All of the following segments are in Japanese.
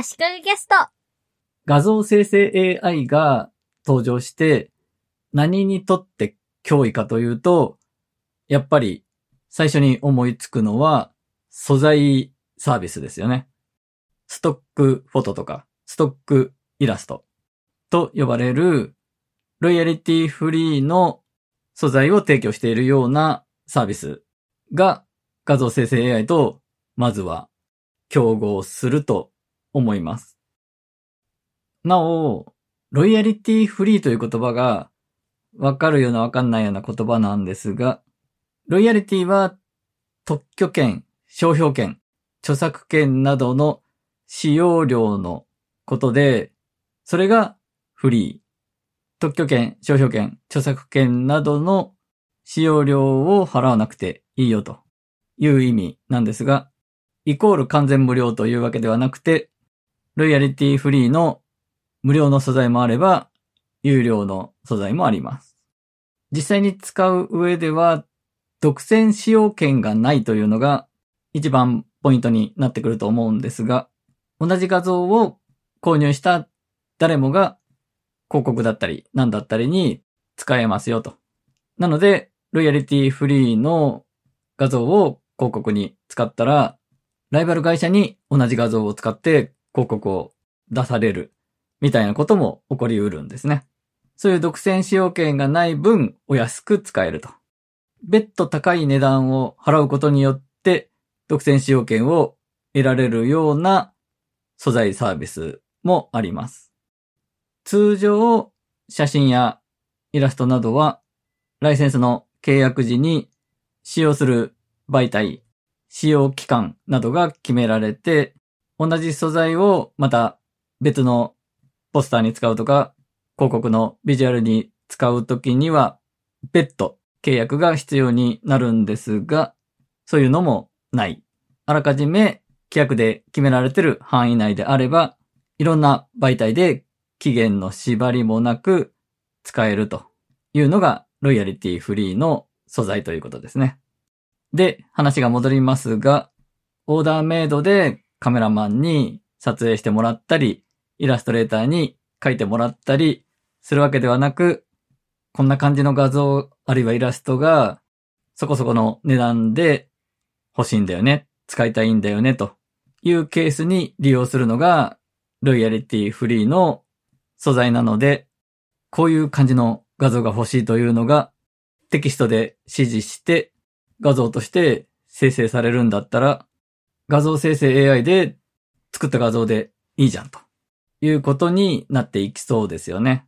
足利ゲスト。画像生成 AI が登場して何にとって脅威かというと、やっぱり最初に思いつくのは素材サービスですよね。ストックフォトとかストックイラストと呼ばれるロイヤリティフリーの素材を提供しているようなサービスが画像生成 AI とまずは競合すると思います。なお、ロイヤリティフリーという言葉がわかるようなわかんないような言葉なんですが、ロイヤリティは特許権、商標権、著作権などの使用料のことで、それがフリー。特許権、商標権、著作権などの使用料を払わなくていいよという意味なんですが、イコール完全無料というわけではなくて、ロイヤリティフリーの無料の素材もあれば、有料の素材もあります。実際に使う上では、独占使用権がないというのが一番ポイントになってくると思うんですが、同じ画像を購入した誰もが広告だったり何だったりに使えますよと。なので、ロイヤリティフリーの画像を広告に使ったら、ライバル会社に同じ画像を使って広告を出されるみたいなことも起こりうるんですね。そういう独占使用権がない分お安く使えると。別途高い値段を払うことによって独占使用権を得られるような素材サービスもあります。通常、写真やイラストなどはライセンスの契約時に使用する媒体、使用期間などが決められて、同じ素材をまた別のポスターに使うとか、広告のビジュアルに使うときには、別途契約が必要になるんですが、そういうのもない。あらかじめ規約で決められてる範囲内であれば、いろんな媒体で期限の縛りもなく使えるというのがロイヤリティフリーの素材ということですね。で、話が戻りますが、オーダーメイドでカメラマンに撮影してもらったり、イラストレーターに描いてもらったりするわけではなく、こんな感じの画像、あるいはイラストが、そこそこの値段で欲しいんだよね、使いたいんだよね、というケースに利用するのが、ロイヤリティフリーの素材なので、こういう感じの画像が欲しいというのが、テキストで指示して画像として生成されるんだったら、画像生成 AI で作った画像でいいじゃんということになっていきそうですよね。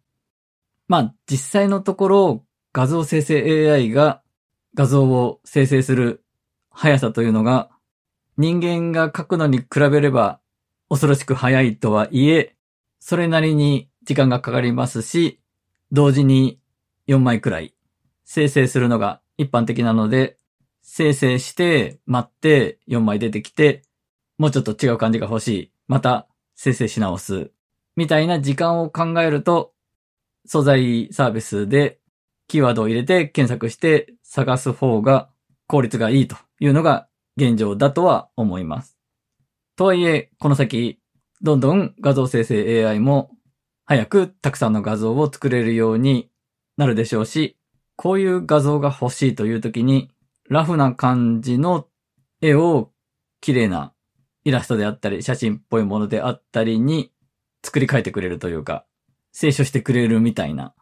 まあ実際のところ画像生成 AI が画像を生成する速さというのが人間が書くのに比べれば恐ろしく速いとはいえ、それなりに時間がかかりますし、同時に4枚くらい生成するのが一般的なので、生成して待って4枚出てきて、もうちょっと違う感じが欲しい。また生成し直す。みたいな時間を考えると、素材サービスでキーワードを入れて検索して探す方が効率がいいというのが現状だとは思います。とはいえ、この先、どんどん画像生成 AI も早くたくさんの画像を作れるようになるでしょうし、こういう画像が欲しいという時に、ラフな感じの絵を綺麗なイラストであったり、写真っぽいものであったりに作り変えてくれるというか、清書してくれるみたいな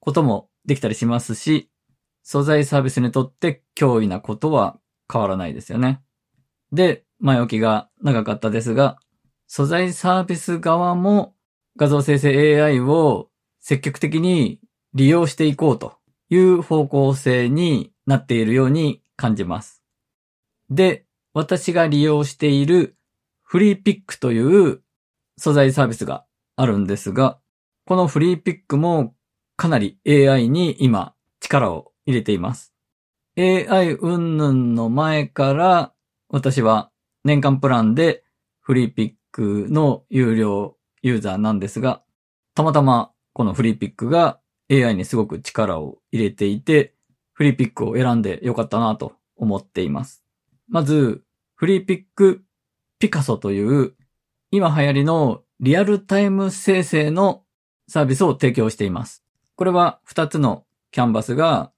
こともできたりしますし、素材サービスにとって脅威なことは変わらないですよね。で、前置きが長かったですが、素材サービス側も画像生成 AI を積極的に利用していこうという方向性になっているように感じます。で、私が利用しているフリーピックという素材サービスがあるんですが、このフリーピックもかなり AI に今力を入れています。AI 云々の前から私は年間プランでフリーピックの有料ユーザーなんですが、たまたまこのフリーピックが AI にすごく力を入れていて、フリーピックを選んでよかったなと思っています。まず、フリーピックピカソという今流行りのリアルタイム生成のサービスを提供しています。これは2つのキャンバスが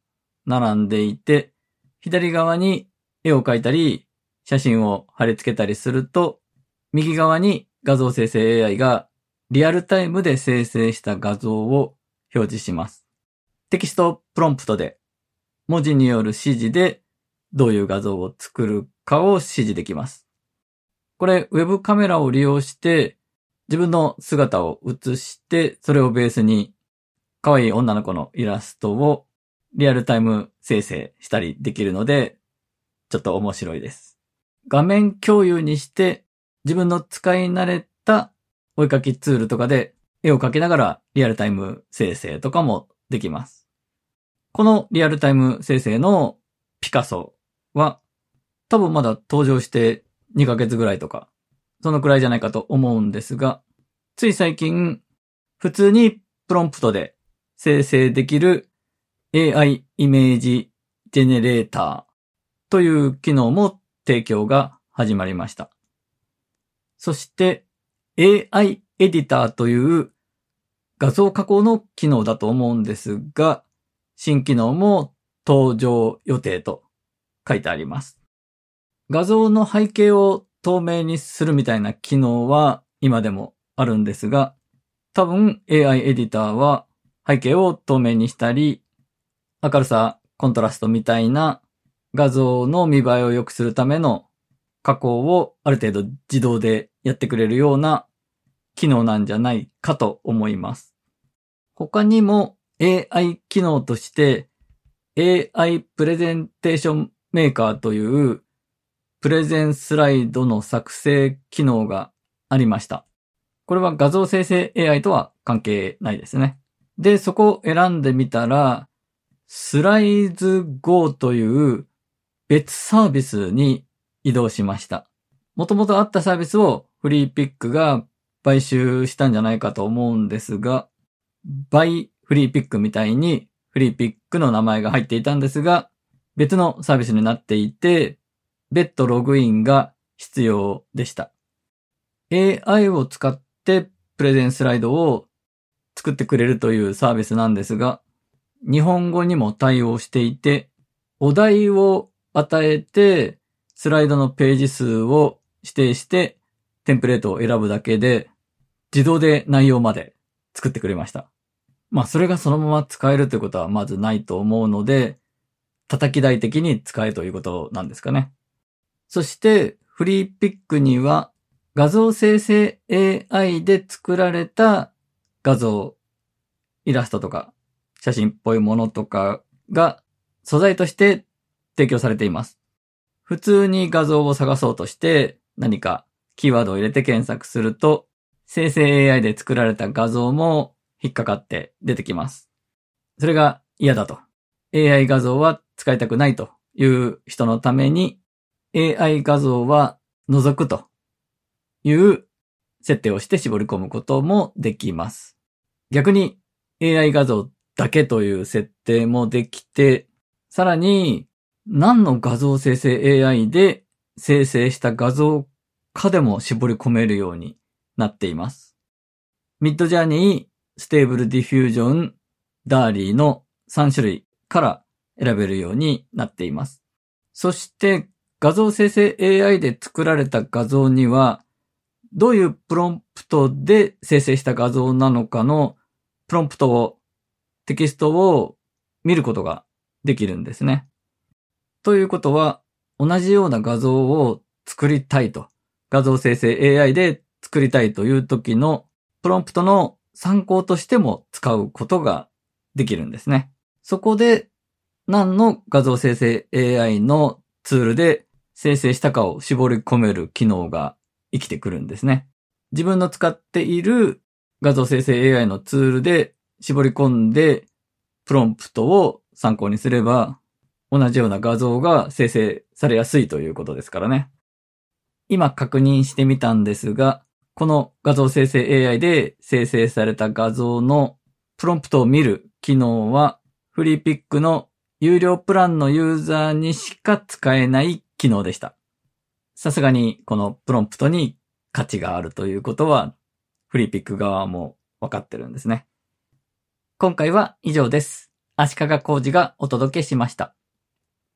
並んでいて、左側に絵を描いたり、写真を貼り付けたりすると、右側に画像生成 AI がリアルタイムで生成した画像を表示します。テキストプロンプトで文字による指示でどういう画像を作るかを指示できます。これ、ウェブカメラを利用して自分の姿を映して、それをベースに可愛い女の子のイラストをリアルタイム生成したりできるので、ちょっと面白いです。画面共有にして自分の使い慣れたお絵かきツールとかで絵を描きながらリアルタイム生成とかもできます。このリアルタイム生成のピカソは多分まだ登場して2ヶ月ぐらいとか、そのくらいじゃないかと思うんですが、つい最近普通にプロンプトで生成できる AI イメージジェネレーターという機能も提供が始まりました。そして AI エディターという画像加工の機能だと思うんですが、新機能も登場予定と書いてあります。画像の背景を透明にするみたいな機能は今でもあるんですが、多分 AI エディターは背景を透明にしたり、明るさ、コントラストみたいな画像の見栄えを良くするための加工をある程度自動でやってくれるような機能なんじゃないかと思います。他にも AI 機能として AI プレゼンテーションメーカーというプレゼンスライドの作成機能がありました。これは画像生成 AI とは関係ないですね。で、そこを選んでみたら、スライズ Go という別サービスに移動しました。もともとあったサービスをフリーピックが買収したんじゃないかと思うんですが、バイフリーピックみたいにフリーピックの名前が入っていたんですが、別のサービスになっていて、別途ログインが必要でした。AI を使ってプレゼンスライドを作ってくれるというサービスなんですが、日本語にも対応していて、お題を与えて、スライドのページ数を指定して、テンプレートを選ぶだけで、自動で内容まで作ってくれました。まあ、それがそのまま使えるということはまずないと思うので、叩き台的に使えということなんですかね。そして、フリーピックには、画像生成 AI で作られた画像、イラストとか、写真っぽいものとかが素材として提供されています。普通に画像を探そうとして何かキーワードを入れて検索すると、生成 AI で作られた画像も引っかかって出てきます。それが嫌だと。AI 画像は使いたくないという人のために AI 画像は除くという設定をして絞り込むこともできます。逆に AI 画像だけという設定もできて、さらに何の画像生成 AI で生成した画像かでも絞り込めるようになっています。 Midjourney、Stable Diffusion、DALL-E の3種類から選べるようになっています。そして画像生成 AI で作られた画像には、どういうプロンプトで生成した画像なのかのプロンプトを、テキストを見ることができるんですね。ということは、同じような画像を作りたいと、画像生成 AI で作りたいという時のプロンプトの参考としても使うことができるんですね。そこで何の画像生成 AI のツールで生成したかを絞り込める機能が生きてくるんですね。自分の使っている画像生成 AI のツールで絞り込んで、プロンプトを参考にすれば、同じような画像が生成されやすいということですからね。今確認してみたんですが、この画像生成 AI で生成された画像のプロンプトを見る機能は、フリーピックの有料プランのユーザーにしか使えない機能でした。さすがにこのプロンプトに価値があるということは、フリーピック側も分かってるんですね。今回は以上です。足利工事がお届けしました。